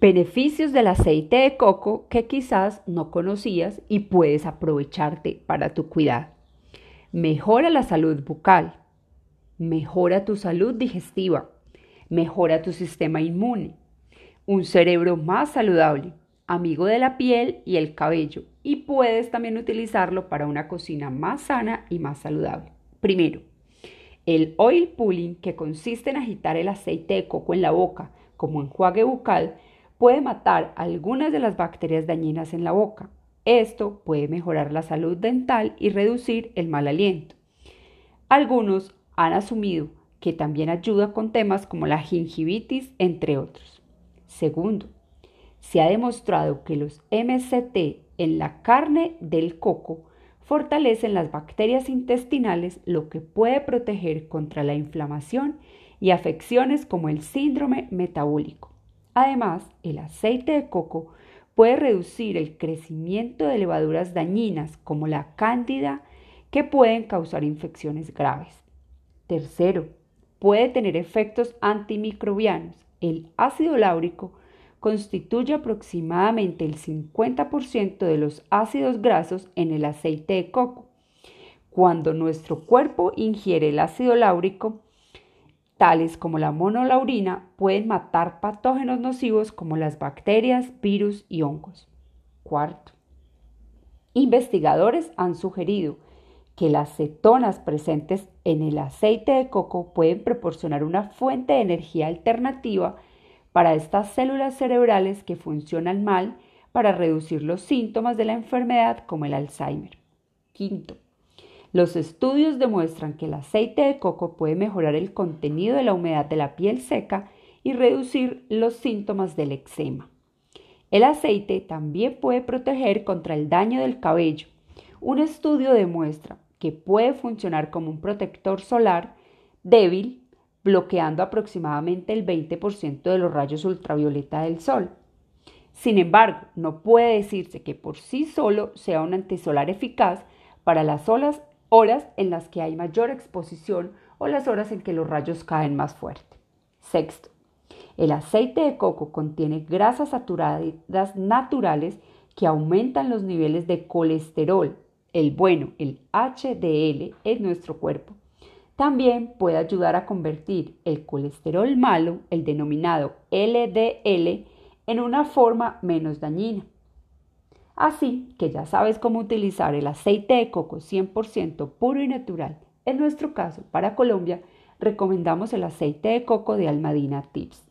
Beneficios del aceite de coco que quizás no conocías y puedes aprovecharte para tu cuidado. Mejora la salud bucal. Mejora tu salud digestiva. Mejora tu sistema inmune. Un cerebro más saludable. Amigo de la piel y el cabello. Y puedes también utilizarlo para una cocina más sana y más saludable. Primero, el oil pulling, que consiste en agitar el aceite de coco en la boca como enjuague bucal, puede matar algunas de las bacterias dañinas en la boca. Esto puede mejorar la salud dental y reducir el mal aliento. Algunos han asumido que también ayuda con temas como la gingivitis, entre otros. Segundo, se ha demostrado que los MCT en la carne del coco fortalecen las bacterias intestinales, lo que puede proteger contra la inflamación y afecciones como el síndrome metabólico. Además, el aceite de coco puede reducir el crecimiento de levaduras dañinas como la cándida que pueden causar infecciones graves. Tercero, puede tener efectos antimicrobianos. El ácido láurico constituye aproximadamente el 50% de los ácidos grasos en el aceite de coco. Cuando nuestro cuerpo ingiere el ácido láurico, tales como la monolaurina, pueden matar patógenos nocivos como las bacterias, virus y hongos. Cuarto, investigadores han sugerido que las cetonas presentes en el aceite de coco pueden proporcionar una fuente de energía alternativa para estas células cerebrales que funcionan mal para reducir los síntomas de la enfermedad como el Alzheimer. Quinto, los estudios demuestran que el aceite de coco puede mejorar el contenido de la humedad de la piel seca y reducir los síntomas del eczema. El aceite también puede proteger contra el daño del cabello. Un estudio demuestra que puede funcionar como un protector solar débil, bloqueando aproximadamente el 20% de los rayos ultravioleta del sol. Sin embargo, no puede decirse que por sí solo sea un antisolar eficaz para las olas horas en las que hay mayor exposición o las horas en que los rayos caen más fuerte. Sexto, el aceite de coco contiene grasas saturadas naturales que aumentan los niveles de colesterol, el bueno, el HDL, en nuestro cuerpo. También puede ayudar a convertir el colesterol malo, el denominado LDL, en una forma menos dañina. Así que ya sabes cómo utilizar el aceite de coco 100% puro y natural. En nuestro caso, para Colombia, recomendamos el aceite de coco de Almadina Tips.